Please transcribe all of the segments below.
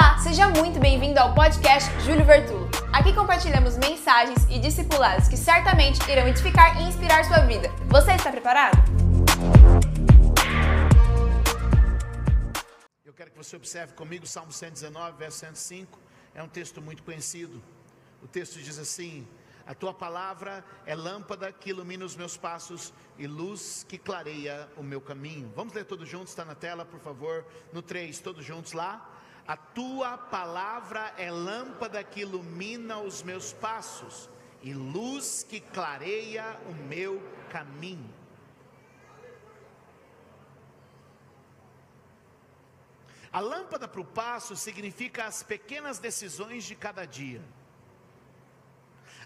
Olá, seja muito bem-vindo ao podcast Júlio Vertulo. Aqui compartilhamos mensagens e discipulados que certamente irão edificar e inspirar sua vida. Você está preparado? Eu quero que você observe comigo Salmo 119, verso 105. É um texto muito conhecido. O texto diz assim: A tua palavra é lâmpada que ilumina os meus passos e luz que clareia o meu caminho. Vamos ler todos juntos, está na tela, por favor. No 3, todos juntos lá. A tua palavra é lâmpada que ilumina os meus passos e luz que clareia o meu caminho. A lâmpada para o passo significa as pequenas decisões de cada dia.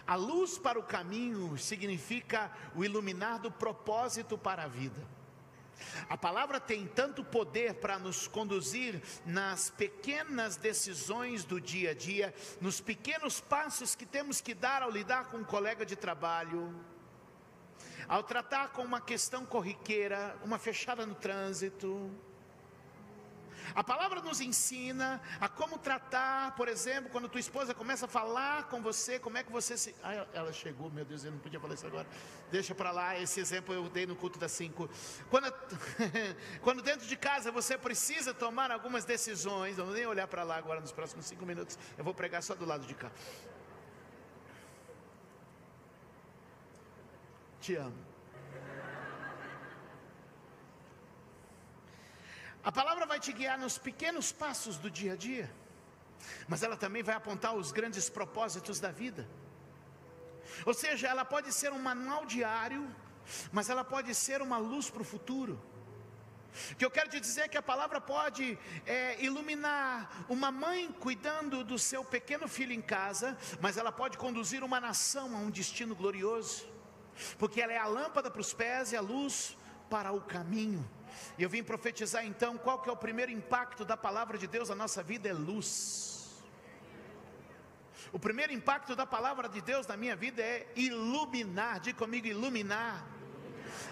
A luz para o caminho significa o iluminar do propósito para a vida. A palavra tem tanto poder para nos conduzir nas pequenas decisões do dia a dia, nos pequenos passos que temos que dar ao lidar com um colega de trabalho, ao tratar com uma questão corriqueira, uma fechada no trânsito a palavra nos ensina a como tratar, por exemplo, quando tua esposa começa a falar com você, como é que você se. Ah, ela chegou, meu Deus, eu não podia falar isso agora. Deixa para lá, esse exemplo eu dei no culto das cinco. Quando, quando dentro de casa você precisa tomar algumas decisões, não vou nem olhar para lá agora nos próximos cinco minutos, eu vou pregar só do lado de cá. Te amo. A palavra vai te guiar nos pequenos passos do dia a dia, mas ela também vai apontar os grandes propósitos da vida. Ou seja, ela pode ser um manual diário, mas ela pode ser uma luz para o futuro. O que eu quero te dizer é que a palavra pode é, iluminar uma mãe cuidando do seu pequeno filho em casa, mas ela pode conduzir uma nação a um destino glorioso, porque ela é a lâmpada para os pés e a luz para o caminho. E eu vim profetizar então qual que é o primeiro impacto da palavra de Deus na nossa vida é luz. O primeiro impacto da palavra de Deus na minha vida é iluminar. Diga comigo, iluminar.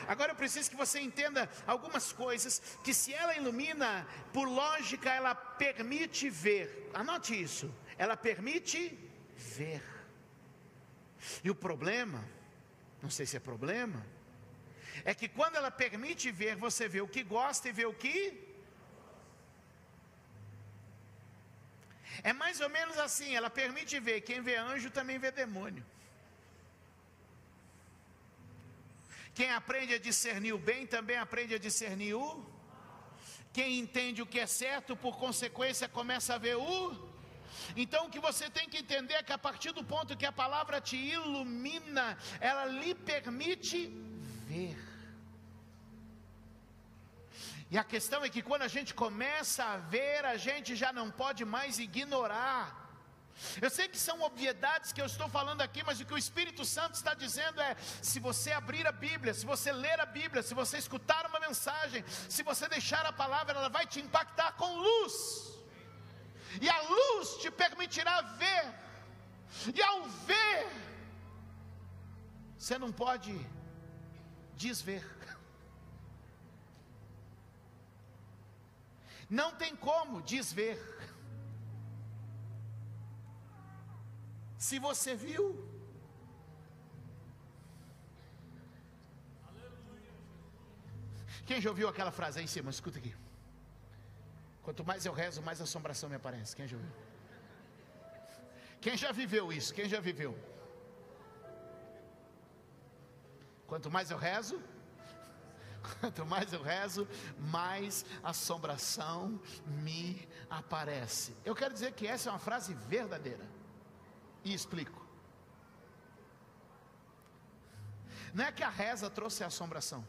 Agora eu preciso que você entenda algumas coisas que se ela ilumina, por lógica ela permite ver. Anote isso. Ela permite ver. E o problema, não sei se é problema, é que quando ela permite ver, você vê o que gosta e vê o que. É mais ou menos assim, ela permite ver, quem vê anjo também vê demônio. Quem aprende a discernir o bem também aprende a discernir o. Quem entende o que é certo, por consequência, começa a ver o. Então o que você tem que entender é que a partir do ponto que a palavra te ilumina, ela lhe permite ver. E a questão é que quando a gente começa a ver, a gente já não pode mais ignorar. Eu sei que são obviedades que eu estou falando aqui, mas o que o Espírito Santo está dizendo é: se você abrir a Bíblia, se você ler a Bíblia, se você escutar uma mensagem, se você deixar a palavra, ela vai te impactar com luz, e a luz te permitirá ver, e ao ver, você não pode desver. Não tem como desver. Se você viu, Quem já ouviu aquela frase aí em cima? Escuta aqui. Quanto mais eu rezo, mais assombração me aparece. Quem já ouviu? Quem já viveu isso? Quem já viveu? Quanto mais eu rezo, Quanto mais eu rezo, mais assombração me aparece. Eu quero dizer que essa é uma frase verdadeira. E explico. Não é que a reza trouxe a assombração.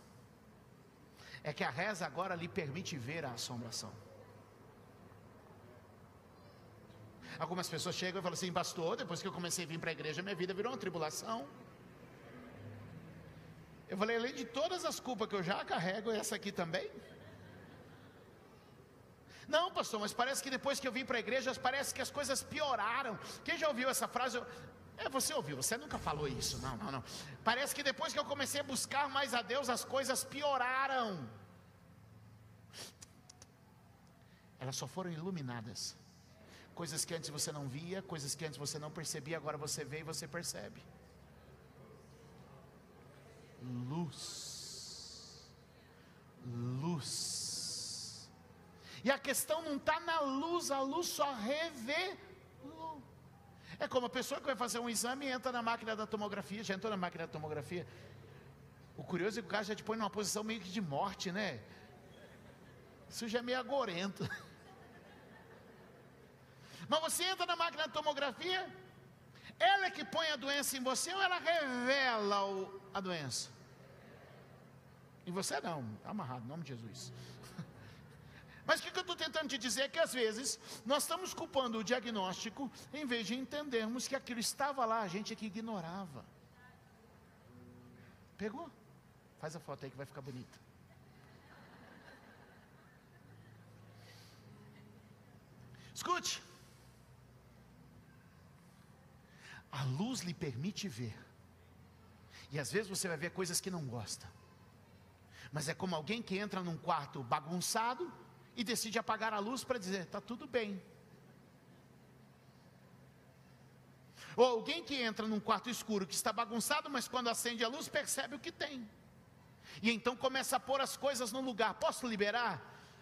É que a reza agora lhe permite ver a assombração. Algumas pessoas chegam e falam assim, pastor, depois que eu comecei a vir para a igreja, minha vida virou uma tribulação. Eu falei, além de todas as culpas que eu já carrego, essa aqui também? Não, pastor, mas parece que depois que eu vim para a igreja, parece que as coisas pioraram. Quem já ouviu essa frase? É, você ouviu, você nunca falou isso. Não, não, não. Parece que depois que eu comecei a buscar mais a Deus, as coisas pioraram. Elas só foram iluminadas coisas que antes você não via, coisas que antes você não percebia, agora você vê e você percebe. Luz. Luz. E a questão não está na luz, a luz só revelou. É como a pessoa que vai fazer um exame e entra na máquina da tomografia, já entrou na máquina da tomografia. O curioso é que o cara já te põe numa posição meio que de morte, né? Isso já é meio agorento. Mas você entra na máquina de tomografia, ela é que põe a doença em você ou ela revela o, a doença? Em você não, está amarrado, em nome de Jesus. Mas o que, que eu estou tentando te dizer é que às vezes nós estamos culpando o diagnóstico em vez de entendermos que aquilo estava lá, a gente é que ignorava. Pegou? Faz a foto aí que vai ficar bonita. Escute. A luz lhe permite ver. E às vezes você vai ver coisas que não gosta. Mas é como alguém que entra num quarto bagunçado e decide apagar a luz para dizer: está tudo bem. Ou alguém que entra num quarto escuro que está bagunçado, mas quando acende a luz percebe o que tem. E então começa a pôr as coisas no lugar. Posso liberar?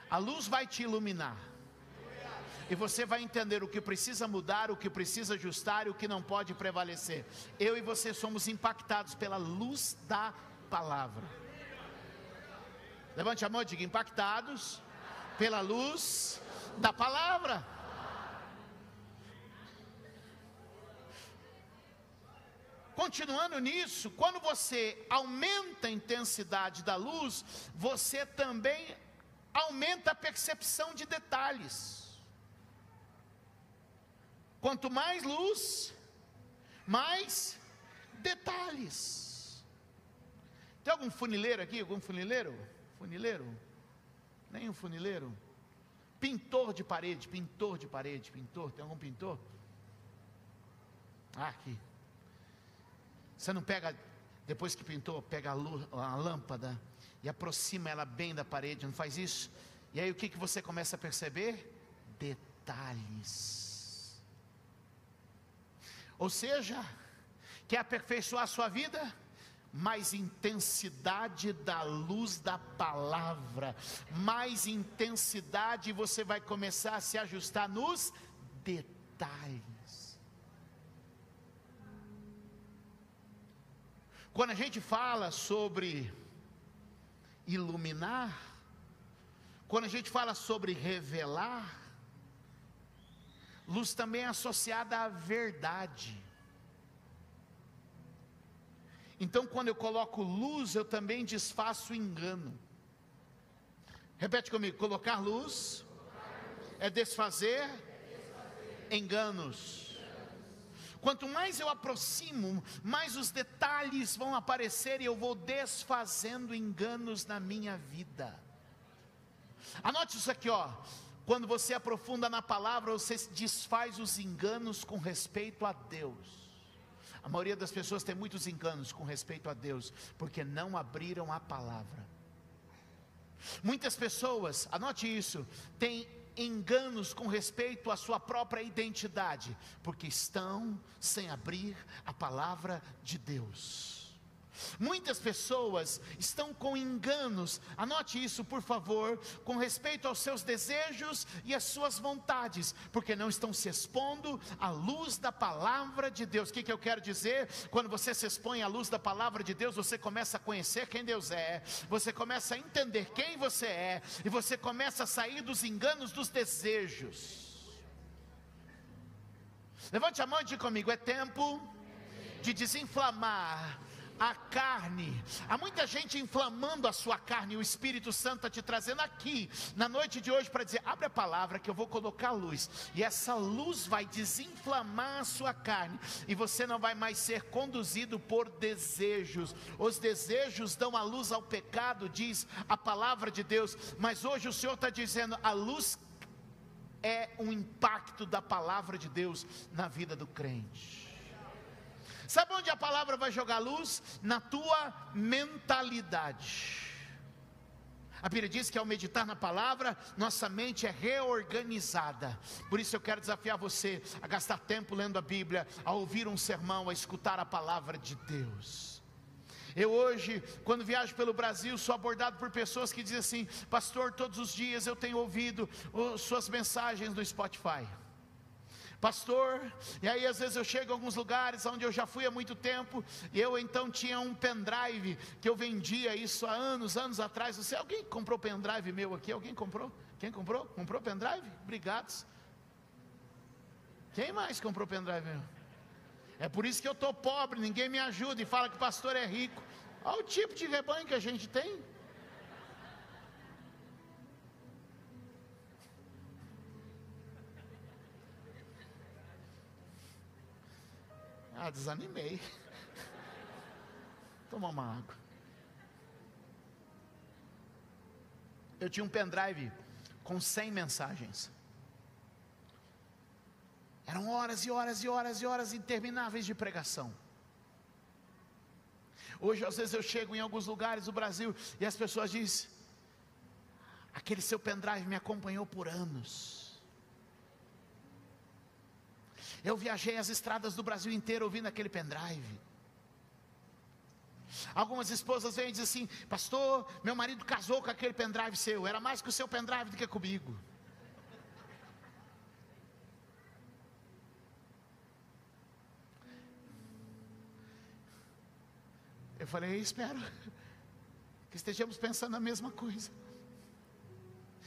A luz vai te iluminar. E você vai entender o que precisa mudar, o que precisa ajustar e o que não pode prevalecer. Eu e você somos impactados pela luz da palavra. Levante a mão e diga: impactados pela luz da palavra. Continuando nisso, quando você aumenta a intensidade da luz, você também aumenta a percepção de detalhes. Quanto mais luz, mais detalhes. Tem algum funileiro aqui? Algum funileiro? Funileiro? Nem um funileiro? Pintor de parede, pintor de parede, pintor. Tem algum pintor? Ah, aqui. Você não pega, depois que pintou, pega a, luz, a lâmpada e aproxima ela bem da parede, não faz isso? E aí o que, que você começa a perceber? Detalhes. Ou seja, quer aperfeiçoar a sua vida? mais intensidade da luz da palavra, mais intensidade, você vai começar a se ajustar nos detalhes. Quando a gente fala sobre iluminar, quando a gente fala sobre revelar, luz também é associada à verdade. Então, quando eu coloco luz, eu também desfaço engano. Repete comigo: colocar luz é desfazer enganos. Quanto mais eu aproximo, mais os detalhes vão aparecer e eu vou desfazendo enganos na minha vida. Anote isso aqui, ó. Quando você aprofunda na palavra, você desfaz os enganos com respeito a Deus. A maioria das pessoas tem muitos enganos com respeito a Deus, porque não abriram a palavra. Muitas pessoas, anote isso, têm enganos com respeito à sua própria identidade, porque estão sem abrir a palavra de Deus. Muitas pessoas estão com enganos, anote isso por favor, com respeito aos seus desejos e às suas vontades, porque não estão se expondo à luz da palavra de Deus. O que, que eu quero dizer? Quando você se expõe à luz da palavra de Deus, você começa a conhecer quem Deus é, você começa a entender quem você é, e você começa a sair dos enganos dos desejos. Levante a mão e diga comigo: é tempo de desinflamar a carne. Há muita gente inflamando a sua carne, o Espírito Santo está te trazendo aqui na noite de hoje para dizer: abre a palavra que eu vou colocar luz, e essa luz vai desinflamar a sua carne, e você não vai mais ser conduzido por desejos. Os desejos dão a luz ao pecado, diz a palavra de Deus, mas hoje o Senhor está dizendo: a luz é um impacto da palavra de Deus na vida do crente. Sabe onde a palavra vai jogar luz? Na tua mentalidade. A Bíblia diz que ao meditar na palavra, nossa mente é reorganizada. Por isso eu quero desafiar você a gastar tempo lendo a Bíblia, a ouvir um sermão, a escutar a palavra de Deus. Eu hoje, quando viajo pelo Brasil, sou abordado por pessoas que dizem assim: Pastor, todos os dias eu tenho ouvido suas mensagens no Spotify pastor, e aí às vezes eu chego a alguns lugares onde eu já fui há muito tempo, e eu então tinha um pendrive que eu vendia isso há anos, anos atrás. Você, alguém comprou pendrive meu aqui? Alguém comprou? Quem comprou? Comprou pendrive? Obrigados. Quem mais comprou pendrive meu? É por isso que eu estou pobre, ninguém me ajuda e fala que o pastor é rico. Olha o tipo de rebanho que a gente tem. Ah, desanimei. Tomar uma água. Eu tinha um pendrive com 100 mensagens. Eram horas e horas e horas e horas intermináveis de pregação. Hoje, às vezes, eu chego em alguns lugares do Brasil e as pessoas dizem: aquele seu pendrive me acompanhou por anos. Eu viajei as estradas do Brasil inteiro ouvindo aquele pendrive. Algumas esposas vêm e dizem assim: Pastor, meu marido casou com aquele pendrive seu, era mais que o seu pendrive do que comigo. Eu falei: Espero que estejamos pensando a mesma coisa.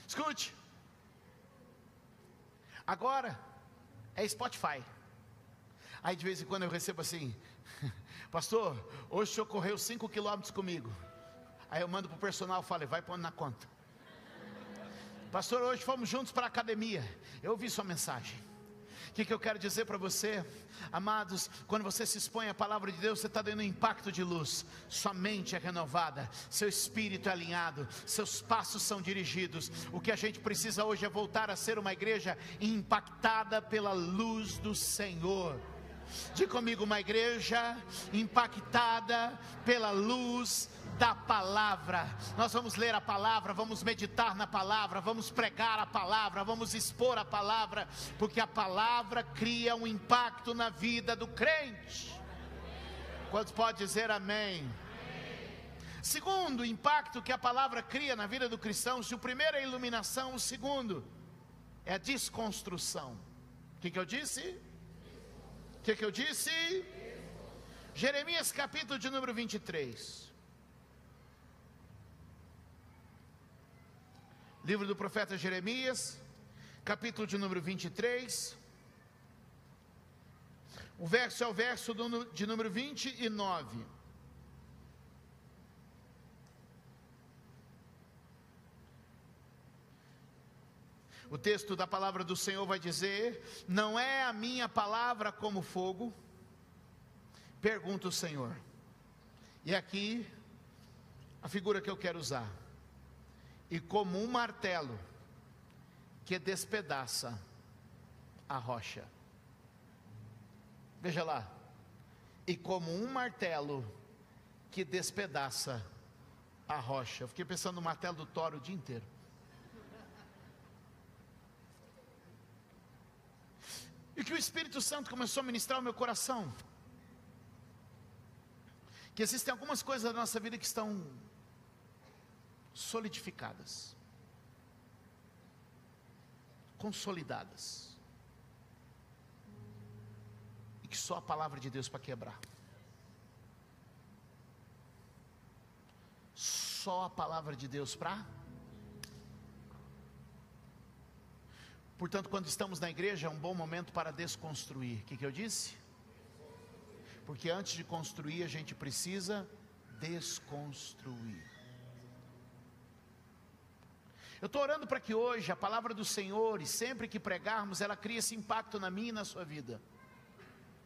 Escute, agora é Spotify. Aí de vez em quando eu recebo assim, pastor, hoje o senhor correu 5 quilômetros comigo. Aí eu mando para o personal e falo, vai pondo na conta. Pastor, hoje fomos juntos para a academia. Eu ouvi sua mensagem. O que, que eu quero dizer para você, amados? Quando você se expõe à palavra de Deus, você está dando um impacto de luz. Sua mente é renovada, seu espírito é alinhado, seus passos são dirigidos. O que a gente precisa hoje é voltar a ser uma igreja impactada pela luz do Senhor. Diga comigo, uma igreja impactada pela luz da palavra. Nós vamos ler a palavra, vamos meditar na palavra, vamos pregar a palavra, vamos expor a palavra, porque a palavra cria um impacto na vida do crente. Quantos pode dizer amém? Segundo impacto que a palavra cria na vida do cristão, se o primeiro é a iluminação, o segundo é a desconstrução. O que, que eu disse? O que, que eu disse? Jeremias capítulo de número 23. Livro do profeta Jeremias, capítulo de número 23. O verso é o verso de número 29. O texto da palavra do Senhor vai dizer: Não é a minha palavra como fogo? Pergunta o Senhor. E aqui a figura que eu quero usar. E como um martelo que despedaça a rocha. Veja lá. E como um martelo que despedaça a rocha. Eu fiquei pensando no martelo do Toro o dia inteiro. E que o Espírito Santo começou a ministrar o meu coração. Que existem algumas coisas da nossa vida que estão solidificadas, consolidadas, e que só a palavra de Deus para quebrar. Só a palavra de Deus para Portanto, quando estamos na igreja, é um bom momento para desconstruir. O que, que eu disse? Porque antes de construir, a gente precisa desconstruir. Eu estou orando para que hoje a palavra do Senhor, e sempre que pregarmos, ela crie esse impacto na minha e na sua vida,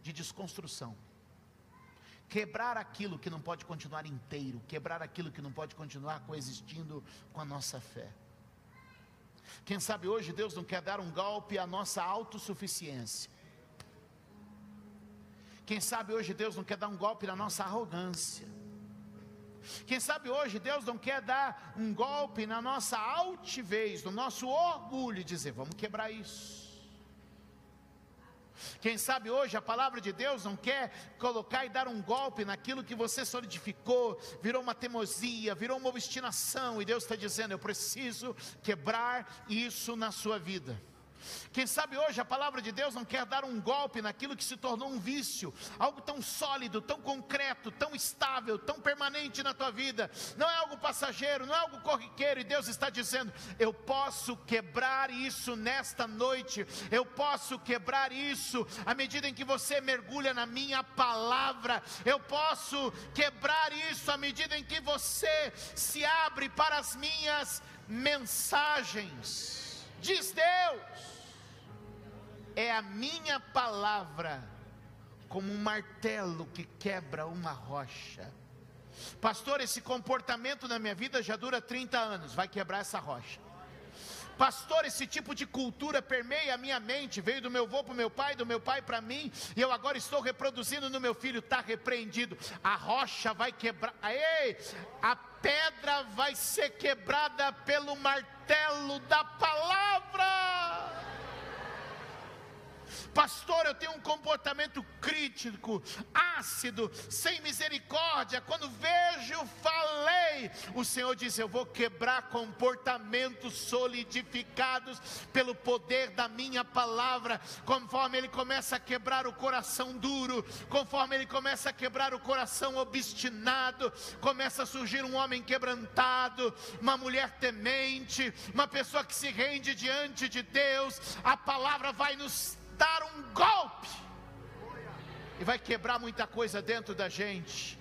de desconstrução. Quebrar aquilo que não pode continuar inteiro, quebrar aquilo que não pode continuar coexistindo com a nossa fé. Quem sabe hoje Deus não quer dar um golpe à nossa autossuficiência. Quem sabe hoje Deus não quer dar um golpe na nossa arrogância. Quem sabe hoje Deus não quer dar um golpe na nossa altivez, no nosso orgulho e dizer: vamos quebrar isso. Quem sabe hoje a palavra de Deus não quer colocar e dar um golpe naquilo que você solidificou, virou uma teimosia, virou uma obstinação, e Deus está dizendo: eu preciso quebrar isso na sua vida. Quem sabe hoje a palavra de Deus não quer dar um golpe naquilo que se tornou um vício, algo tão sólido, tão concreto, tão estável, tão permanente na tua vida. Não é algo passageiro, não é algo corriqueiro, e Deus está dizendo: eu posso quebrar isso nesta noite, eu posso quebrar isso à medida em que você mergulha na minha palavra, eu posso quebrar isso à medida em que você se abre para as minhas mensagens. Diz Deus é a minha palavra como um martelo que quebra uma rocha. Pastor, esse comportamento na minha vida já dura 30 anos, vai quebrar essa rocha. Pastor, esse tipo de cultura permeia a minha mente, veio do meu avô para o meu pai, do meu pai para mim, e eu agora estou reproduzindo no meu filho, está repreendido. A rocha vai quebrar, ei, a pedra vai ser quebrada pelo martelo da palavra. Pastor, eu tenho um comportamento crítico, ácido, sem misericórdia. Quando vejo, falei. O Senhor disse: Eu vou quebrar comportamentos solidificados pelo poder da minha palavra. Conforme Ele começa a quebrar o coração duro, conforme Ele começa a quebrar o coração obstinado, começa a surgir um homem quebrantado, uma mulher temente, uma pessoa que se rende diante de Deus. A palavra vai nos dar um golpe e vai quebrar muita coisa dentro da gente.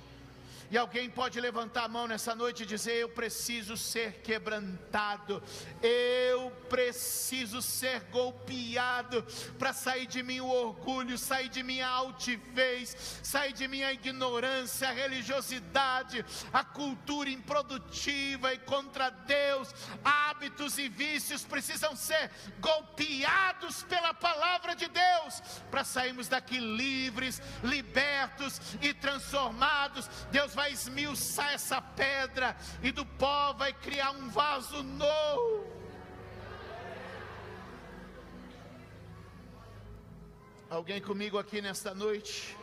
E alguém pode levantar a mão nessa noite e dizer: Eu preciso ser quebrantado, eu preciso ser golpeado para sair de mim o orgulho, sair de minha altivez, sair de minha ignorância, a religiosidade, a cultura improdutiva e contra Deus, hábitos e vícios precisam ser golpeados pela palavra de Deus para sairmos daqui livres, libertos e transformados. Deus vai esmiuçar essa pedra e do pó vai criar um vaso novo. Alguém comigo aqui nesta noite?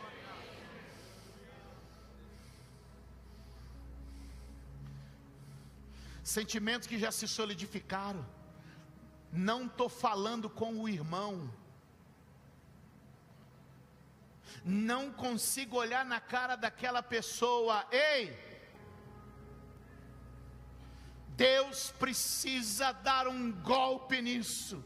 Sentimentos que já se solidificaram. Não estou falando com o irmão não consigo olhar na cara daquela pessoa, ei, Deus precisa dar um golpe nisso.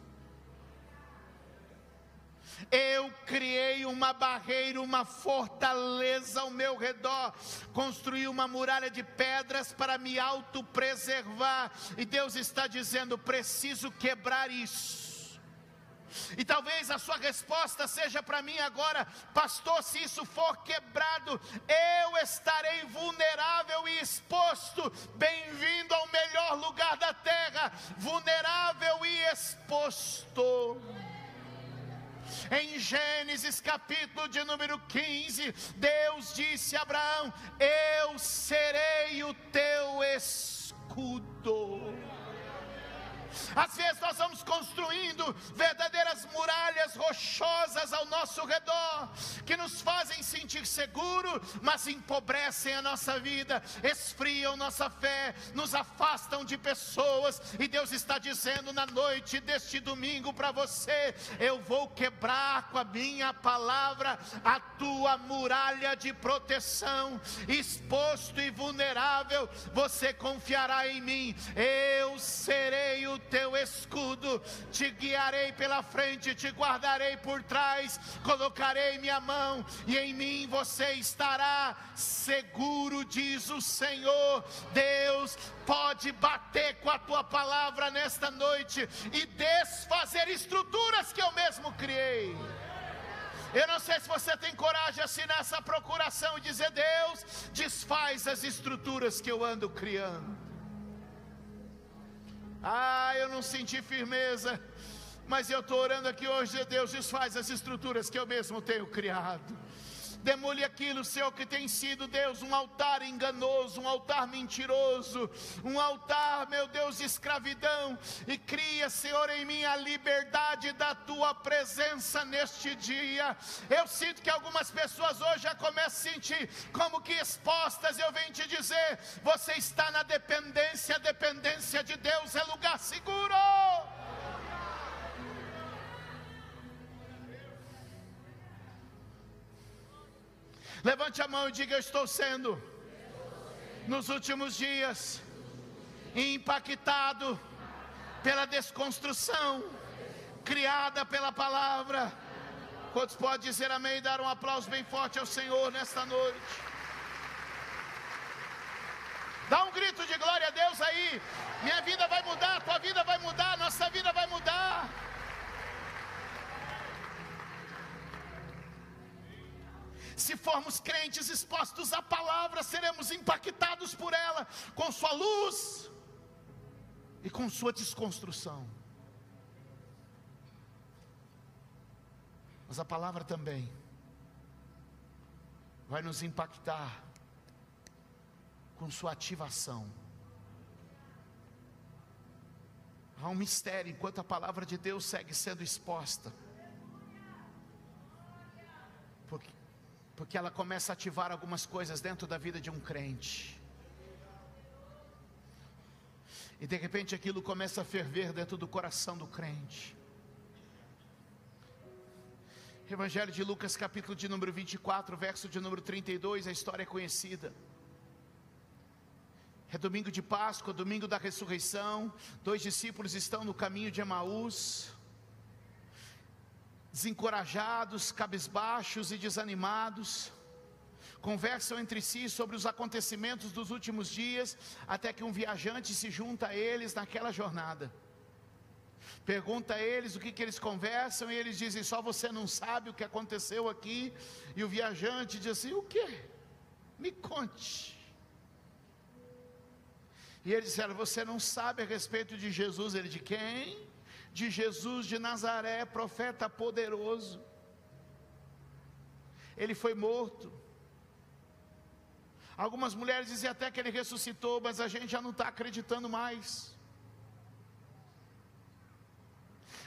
Eu criei uma barreira, uma fortaleza ao meu redor, construí uma muralha de pedras para me autopreservar, e Deus está dizendo: preciso quebrar isso. E talvez a sua resposta seja para mim agora, pastor, se isso for quebrado, eu estarei vulnerável e exposto. Bem-vindo ao melhor lugar da terra, vulnerável e exposto. Em Gênesis capítulo de número 15, Deus disse a Abraão: Eu serei o teu escudo. Às vezes nós vamos construindo verdadeiras muralhas rochosas ao nosso redor, que nos fazem sentir seguro, mas empobrecem a nossa vida, esfriam nossa fé, nos afastam de pessoas, e Deus está dizendo na noite deste domingo para você: eu vou quebrar com a minha palavra a tua muralha de proteção, exposto e vulnerável, você confiará em mim, eu serei o teu escudo, te guiarei pela frente, te guardarei por trás, colocarei minha mão e em mim você estará seguro, diz o Senhor. Deus pode bater com a tua palavra nesta noite e desfazer estruturas que eu mesmo criei. Eu não sei se você tem coragem de assinar essa procuração e dizer: Deus, desfaz as estruturas que eu ando criando. Ah, eu não senti firmeza, mas eu estou orando aqui hoje, Deus desfaz as estruturas que eu mesmo tenho criado. Demole aquilo, Senhor, que tem sido, Deus, um altar enganoso, um altar mentiroso, um altar, meu Deus, de escravidão. E cria, Senhor, em mim a liberdade da tua presença neste dia. Eu sinto que algumas pessoas hoje já começam a sentir como que expostas. Eu venho te dizer: você está na dependência, a dependência de Deus é lugar seguro. Levante a mão e diga: Eu estou sendo, nos últimos dias, impactado pela desconstrução criada pela palavra. Quantos podem dizer amém e dar um aplauso bem forte ao Senhor nesta noite? Dá um grito de glória a Deus aí. Minha vida vai mudar, tua vida vai mudar, nossa vida vai mudar. Se formos crentes expostos à palavra, seremos impactados por ela, com sua luz e com sua desconstrução. Mas a palavra também vai nos impactar com sua ativação. Há um mistério enquanto a palavra de Deus segue sendo exposta. Porque porque ela começa a ativar algumas coisas dentro da vida de um crente. E de repente aquilo começa a ferver dentro do coração do crente. Evangelho de Lucas, capítulo de número 24, verso de número 32, a história é conhecida. É domingo de Páscoa, domingo da ressurreição. Dois discípulos estão no caminho de Emaús desencorajados, cabisbaixos e desanimados, conversam entre si sobre os acontecimentos dos últimos dias, até que um viajante se junta a eles naquela jornada. Pergunta a eles o que, que eles conversam, e eles dizem: Só você não sabe o que aconteceu aqui. E o viajante diz assim: O que? Me conte. E eles disseram: Você não sabe a respeito de Jesus? Ele de quem? De Jesus de Nazaré, profeta poderoso. Ele foi morto. Algumas mulheres dizem até que ele ressuscitou, mas a gente já não está acreditando mais.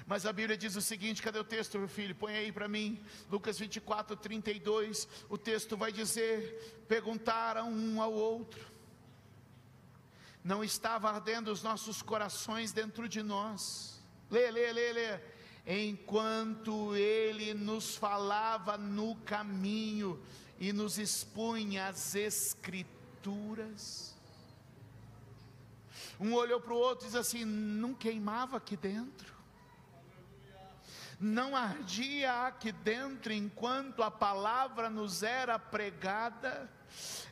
Mas a Bíblia diz o seguinte: cadê o texto, meu filho? Põe aí para mim, Lucas 24, 32. O texto vai dizer: Perguntaram um ao outro, não estava ardendo os nossos corações dentro de nós Lê, lê, lê, lê. Enquanto ele nos falava no caminho e nos expunha as Escrituras. Um olhou para o outro e diz assim: não queimava aqui dentro, não ardia aqui dentro enquanto a palavra nos era pregada.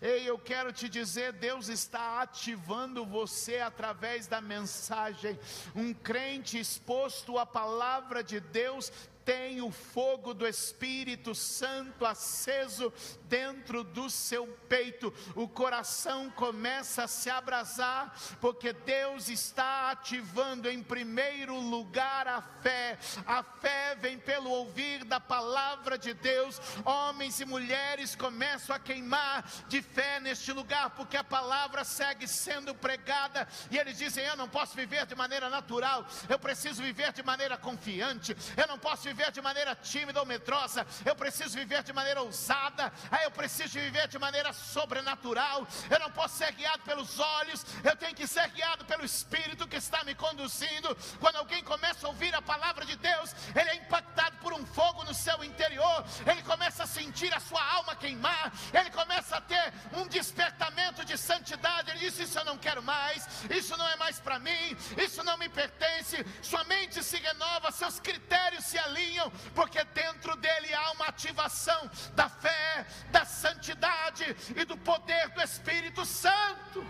Ei, eu quero te dizer, Deus está ativando você através da mensagem. Um crente exposto à palavra de Deus tem o fogo do Espírito Santo aceso dentro do seu peito, o coração começa a se abrasar, porque Deus está ativando em primeiro lugar a fé. A fé vem pelo ouvir da palavra de Deus. Homens e mulheres começam a queimar de fé neste lugar, porque a palavra segue sendo pregada, e eles dizem: Eu não posso viver de maneira natural, eu preciso viver de maneira confiante, eu não posso viver viver de maneira tímida ou medrosa, eu preciso viver de maneira ousada, eu preciso viver de maneira sobrenatural. Eu não posso ser guiado pelos olhos, eu tenho que ser guiado pelo Espírito que está me conduzindo. Quando alguém começa a ouvir a palavra de Deus, ele é impactado por um fogo no seu interior, ele começa a sentir a sua alma queimar, ele começa a ter um despertamento de santidade. Ele diz: Isso eu não quero mais, isso não é mais para mim, isso não me pertence. Sua mente se renova, seus critérios se alinham porque dentro dele há uma ativação da fé, da santidade e do poder do Espírito Santo.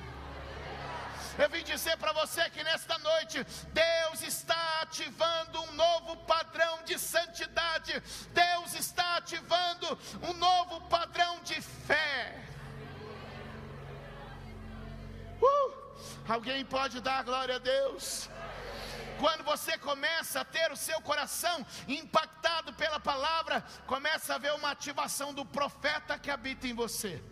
Eu vim dizer para você que nesta noite Deus está ativando um novo padrão de santidade, Deus está ativando um novo padrão de fé. Uh! Alguém pode dar glória a Deus? Quando você começa a ter o seu coração impactado pela palavra, começa a haver uma ativação do profeta que habita em você.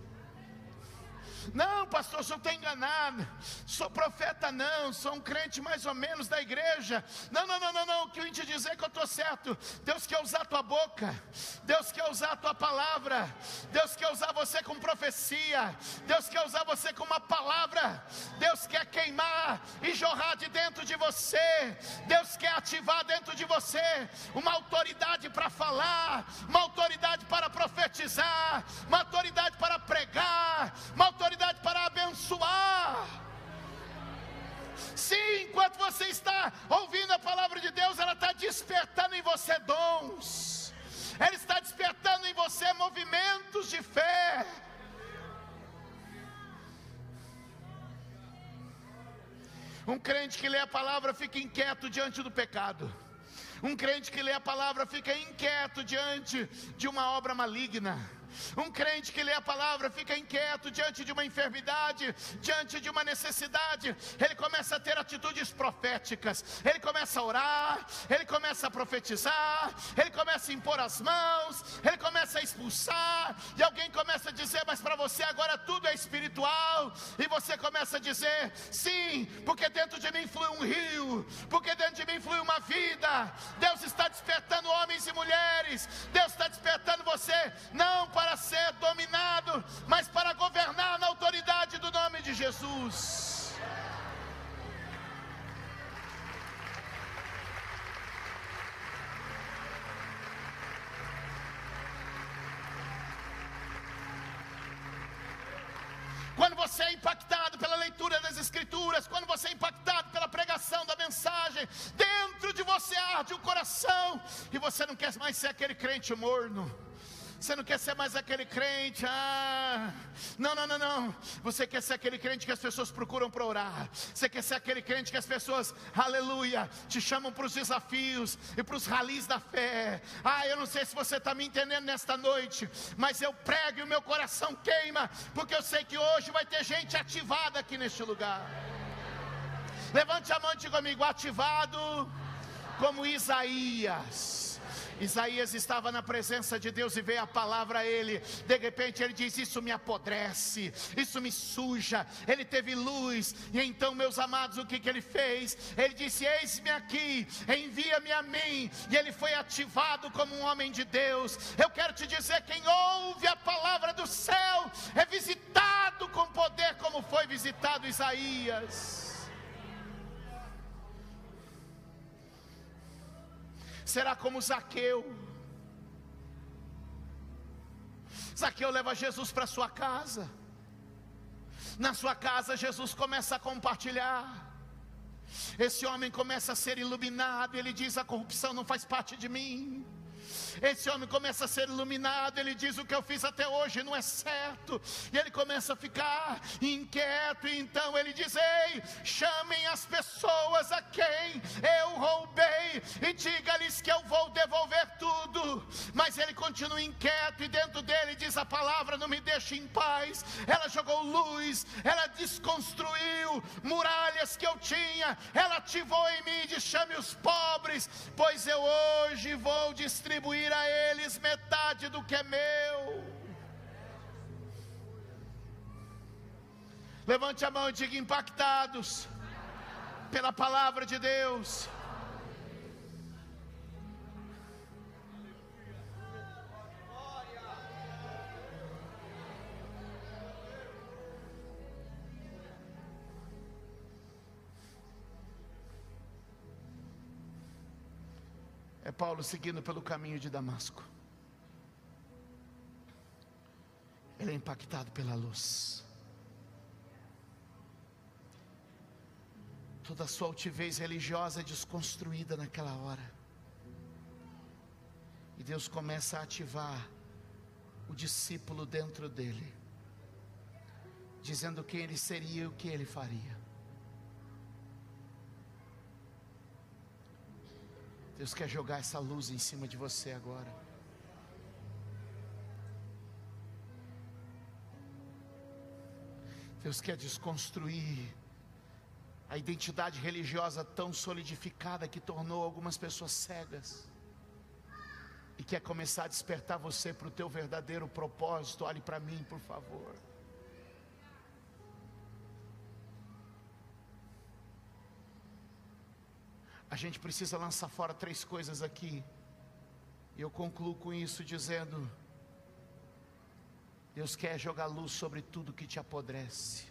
Não, pastor, o senhor está enganado. Sou profeta, não. Sou um crente mais ou menos da igreja. Não, não, não, não, não. O que eu vim te dizer é que eu estou certo. Deus quer usar a tua boca. Deus quer usar a tua palavra. Deus quer usar você com profecia. Deus quer usar você com uma palavra. Deus quer queimar e jorrar de dentro de você. Deus quer ativar dentro de você uma autoridade para falar, uma autoridade para profetizar, uma autoridade para pregar, uma autoridade autoridade para abençoar. Sim, enquanto você está ouvindo a palavra de Deus, ela está despertando em você dons, ela está despertando em você movimentos de fé. Um crente que lê a palavra fica inquieto diante do pecado. Um crente que lê a palavra fica inquieto diante de uma obra maligna. Um crente que lê a palavra fica inquieto diante de uma enfermidade, diante de uma necessidade. Ele começa a ter atitudes proféticas. Ele começa a orar, ele começa a profetizar, ele começa a impor as mãos, ele começa a expulsar. E alguém começa a dizer: Mas para você agora tudo é espiritual. E você começa a dizer: Sim, porque dentro de mim flui um rio, porque dentro de mim flui uma vida. Deus está despertando homens e mulheres. Deus está despertando você, não para para ser dominado, mas para governar na autoridade do nome de Jesus. Quando você é impactado pela leitura das Escrituras, quando você é impactado pela pregação da mensagem, dentro de você arde o coração, e você não quer mais ser aquele crente morno você não quer ser mais aquele crente, ah, não, não, não, não. Você quer ser aquele crente que as pessoas procuram para orar. Você quer ser aquele crente que as pessoas, aleluia, te chamam para os desafios e para os ralis da fé. Ah, eu não sei se você está me entendendo nesta noite, mas eu prego e o meu coração queima, porque eu sei que hoje vai ter gente ativada aqui neste lugar. Levante a mão e diga comigo, ativado como Isaías. Isaías estava na presença de Deus e veio a palavra a ele. De repente ele diz: Isso me apodrece, isso me suja. Ele teve luz, e então, meus amados, o que, que ele fez? Ele disse: Eis-me aqui, envia-me a mim. E ele foi ativado como um homem de Deus. Eu quero te dizer: quem ouve a palavra do céu é visitado com poder, como foi visitado Isaías. Será como Zaqueu. Zaqueu leva Jesus para sua casa. Na sua casa, Jesus começa a compartilhar. Esse homem começa a ser iluminado. Ele diz: A corrupção não faz parte de mim. Esse homem começa a ser iluminado. Ele diz: O que eu fiz até hoje não é certo. E ele começa a ficar inquieto. E então ele diz: Ei, chamem as pessoas a quem eu roubei e diga-lhes que eu vou devolver tudo. Mas ele continua inquieto. E dentro dele diz a palavra: Não me deixe em paz. Ela jogou luz, ela desconstruiu muralhas que eu tinha. Ela ativou em mim de chame os pobres, pois eu hoje vou distribuir restituir a eles metade do que é meu. Levante a mão e diga: impactados pela palavra de Deus. Paulo seguindo pelo caminho de Damasco. Ele é impactado pela luz. Toda a sua altivez religiosa é desconstruída naquela hora. E Deus começa a ativar o discípulo dentro dele, dizendo quem ele seria e o que ele faria. Deus quer jogar essa luz em cima de você agora. Deus quer desconstruir A identidade religiosa tão solidificada que tornou algumas pessoas cegas. E quer começar a despertar você para o teu verdadeiro propósito. Olhe para mim, por favor. A gente precisa lançar fora três coisas aqui. E eu concluo com isso dizendo: Deus quer jogar luz sobre tudo que te apodrece.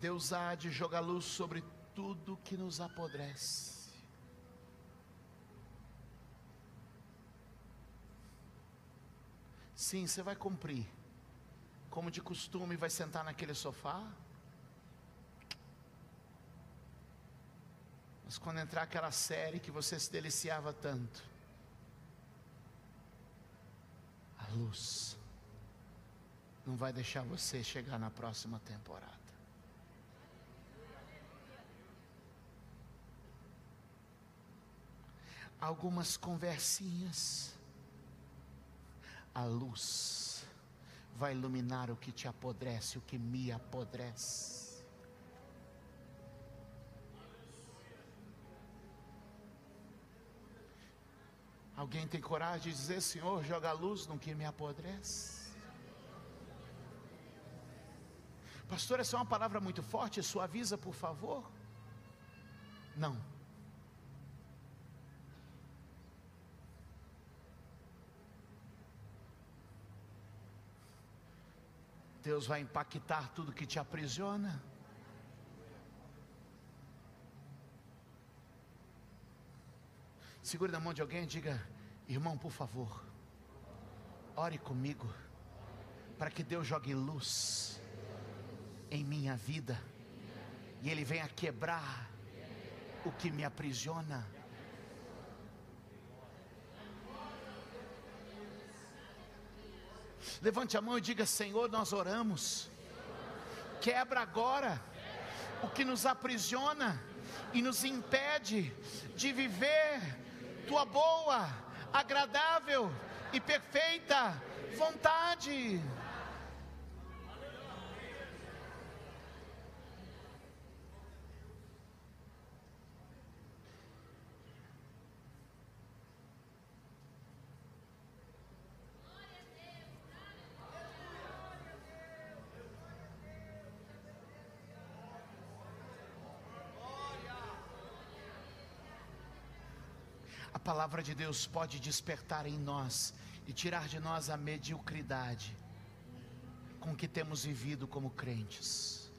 Deus há de jogar luz sobre tudo que nos apodrece. Sim, você vai cumprir como de costume, vai sentar naquele sofá. Mas quando entrar aquela série que você se deliciava tanto, a luz não vai deixar você chegar na próxima temporada. Algumas conversinhas, a luz vai iluminar o que te apodrece, o que me apodrece. Alguém tem coragem de dizer, Senhor, joga luz no que me apodrece? Pastor, essa é uma palavra muito forte, suaviza, por favor. Não. Deus vai impactar tudo que te aprisiona. Segure na mão de alguém e diga: Irmão, por favor, ore comigo, para que Deus jogue luz em minha vida e Ele venha quebrar o que me aprisiona. Levante a mão e diga: Senhor, nós oramos. Quebra agora o que nos aprisiona e nos impede de viver tua boa, agradável e perfeita vontade. Palavra de Deus pode despertar em nós e tirar de nós a mediocridade com que temos vivido como crentes.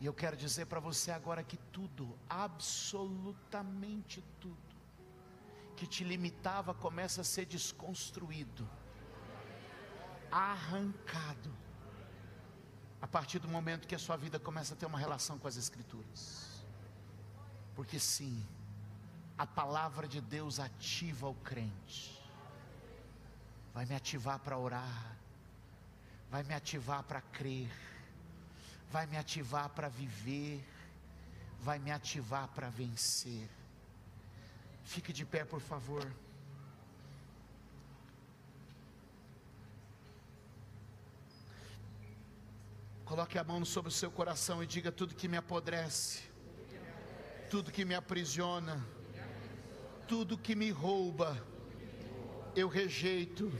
E eu quero dizer para você agora que tudo, absolutamente tudo, que te limitava começa a ser desconstruído, arrancado, a partir do momento que a sua vida começa a ter uma relação com as Escrituras. Porque sim, a palavra de Deus ativa o crente. Vai me ativar para orar, vai me ativar para crer, vai me ativar para viver, vai me ativar para vencer. Fique de pé, por favor. Coloque a mão sobre o seu coração e diga tudo que me apodrece, tudo que me aprisiona tudo que me rouba, eu rejeito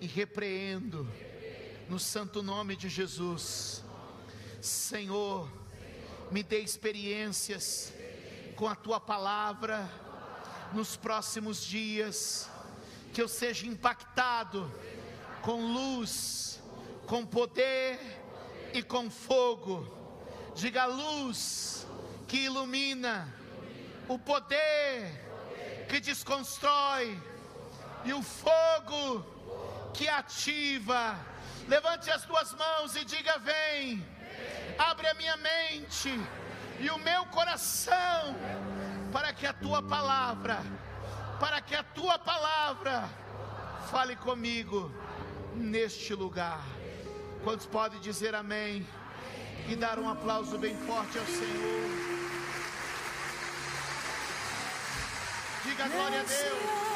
e repreendo no santo nome de Jesus. Senhor, me dê experiências com a tua palavra nos próximos dias, que eu seja impactado com luz, com poder e com fogo. Diga luz que ilumina, o poder que desconstrói e o fogo que ativa. Levante as duas mãos e diga: Vem, abre a minha mente e o meu coração para que a tua palavra, para que a tua palavra fale comigo neste lugar. Quantos podem dizer amém e dar um aplauso bem forte ao Senhor? Diga glória a Deus.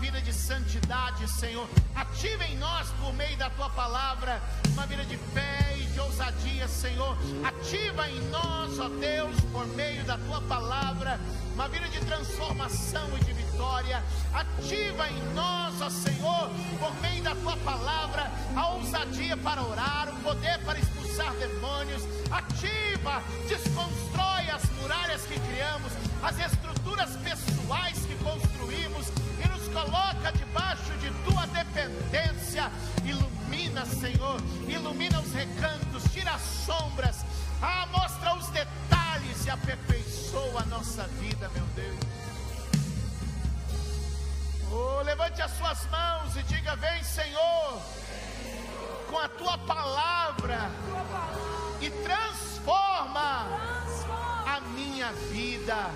Vida de santidade, Senhor. Ativa em nós, por meio da tua palavra, uma vida de fé e de ousadia, Senhor. Ativa em nós, ó Deus, por meio da tua palavra, uma vida de transformação e de vitória. Ativa em nós, ó Senhor, por meio da tua palavra, a ousadia para orar, o poder para expulsar demônios. Ativa, desconstrói as muralhas que criamos, as estruturas pessoais que construímos coloca debaixo de tua dependência. Ilumina, Senhor, ilumina os recantos, tira as sombras, ah, mostra os detalhes e aperfeiçoa a nossa vida, meu Deus. Oh, levante as suas mãos e diga: Vem, Senhor, com a tua palavra e transforma a minha vida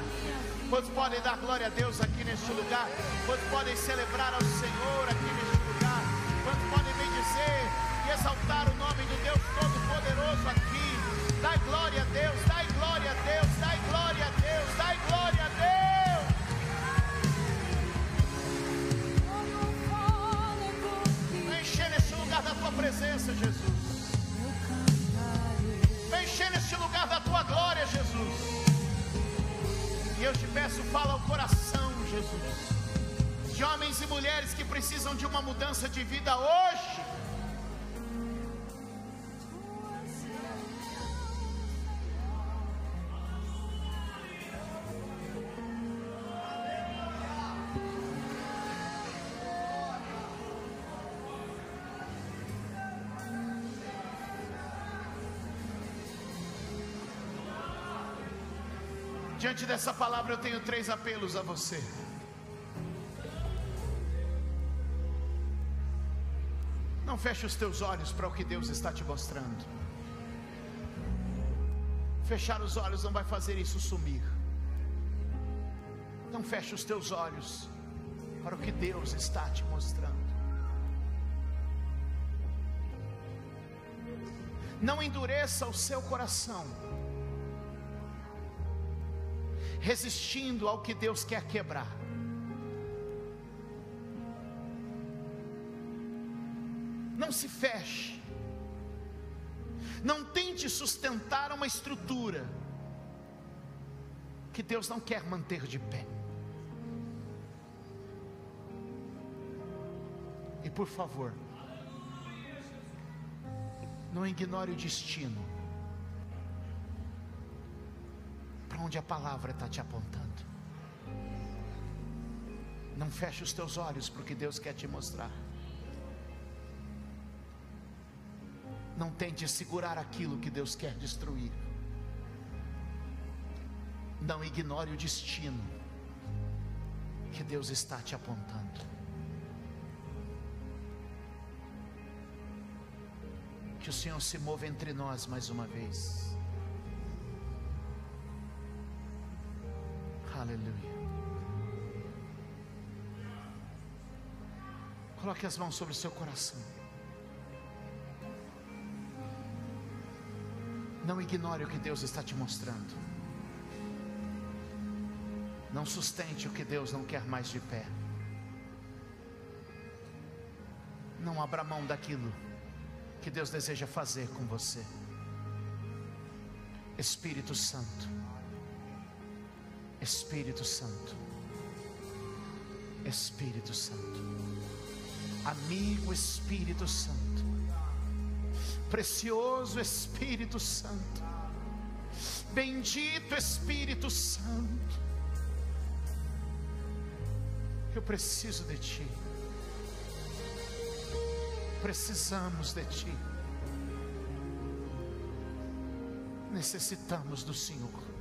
Quantos podem dar glória a Deus aqui neste lugar? Quantos podem celebrar ao Senhor aqui neste lugar? Quantos podem dizer e exaltar o nome do Deus Todo-Poderoso aqui? Dai glória a Deus, dai glória a Deus, dai glória a Deus, dai glória a Deus. Encher neste lugar da tua presença, Jesus. Eu te peço, fala ao coração, Jesus, de homens e mulheres que precisam de uma mudança de vida hoje. Diante dessa palavra, eu tenho três apelos a você. Não feche os teus olhos para o que Deus está te mostrando. Fechar os olhos não vai fazer isso sumir. Não feche os teus olhos para o que Deus está te mostrando. Não endureça o seu coração resistindo ao que Deus quer quebrar. Não se feche. Não tente sustentar uma estrutura que Deus não quer manter de pé. E por favor, não ignore o destino. Para onde a palavra está te apontando. Não feche os teus olhos para o que Deus quer te mostrar. Não tente segurar aquilo que Deus quer destruir. Não ignore o destino que Deus está te apontando. Que o Senhor se mova entre nós mais uma vez. Aleluia. Coloque as mãos sobre o seu coração. Não ignore o que Deus está te mostrando. Não sustente o que Deus não quer mais de pé. Não abra mão daquilo que Deus deseja fazer com você. Espírito Santo. Espírito Santo, Espírito Santo, amigo Espírito Santo, precioso Espírito Santo, bendito Espírito Santo, eu preciso de Ti, precisamos de Ti, necessitamos do Senhor.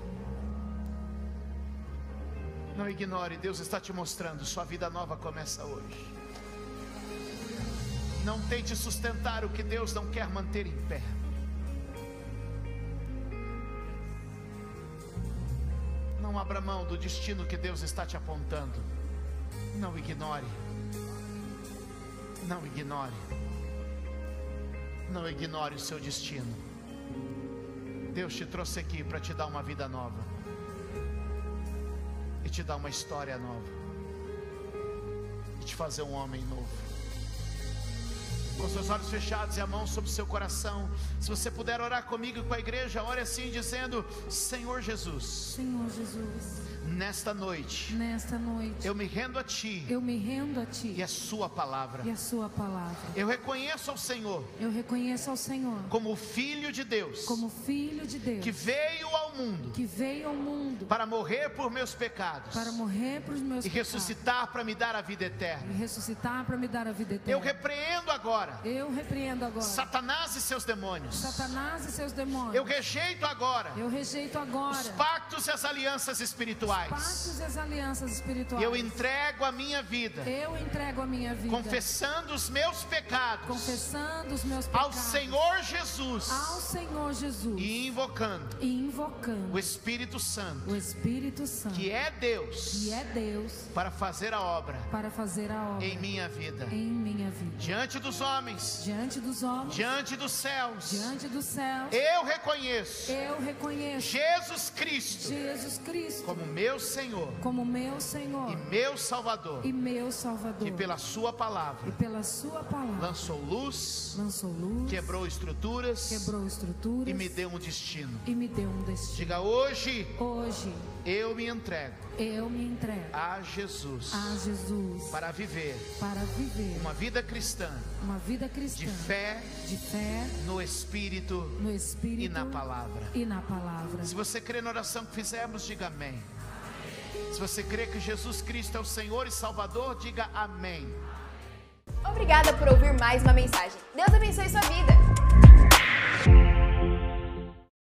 Não ignore, Deus está te mostrando, sua vida nova começa hoje. Não tente sustentar o que Deus não quer manter em pé. Não abra mão do destino que Deus está te apontando. Não ignore. Não ignore. Não ignore o seu destino. Deus te trouxe aqui para te dar uma vida nova te dar uma história nova e te fazer um homem novo. Com seus olhos fechados e a mão sobre o seu coração, se você puder orar comigo e com a igreja, ore assim dizendo: Senhor Jesus, Senhor Jesus, nesta noite, nesta noite eu me rendo a Ti eu me rendo a Ti e a Sua palavra. e a Sua palavra. Eu reconheço ao Senhor Eu reconheço ao Senhor como Filho de Deus como Filho de Deus que veio mundo que veio ao mundo para morrer por meus pecados para morrer os meus e pecados ressuscitar para me dar a vida eterna. e ressuscitar para me dar a vida Eu eterna. repreendo agora Eu repreendo agora Satanás e seus demônios. Satanás e seus demônios. Eu rejeito agora Eu rejeito agora os pactos e as alianças espirituais. pactos e as alianças espirituais. Eu entrego a minha vida, Eu entrego a minha vida confessando os meus pecados confessando os meus ao pecados Senhor Jesus ao Senhor Jesus e invocando e invocando o Espírito Santo, o Espírito Santo que é Deus, que é Deus para fazer a obra para fazer a obra em minha vida, em minha vida. diante dos homens, Diante dos homens, diante dos céus. diante dos céus, Eu reconheço eu reconheço Jesus Cristo Jesus Cristo como meu Senhor como meu Senhor e meu Salvador, e meu Salvador. que pela Sua palavra E pela sua palavra lançou luz, lançou luz, quebrou estruturas quebrou estruturas e me deu um destino. e me deu um destino. Diga hoje, Hoje eu me entrego eu me entrego a Jesus a Jesus para viver para viver uma vida cristã uma vida cristã de fé de fé no Espírito no Espírito e na palavra. e na palavra. Se você crê na oração que fizemos, diga amém. Se você crê que Jesus Cristo é o Senhor e Salvador, diga amém. Obrigada por ouvir mais uma mensagem. Deus abençoe sua vida.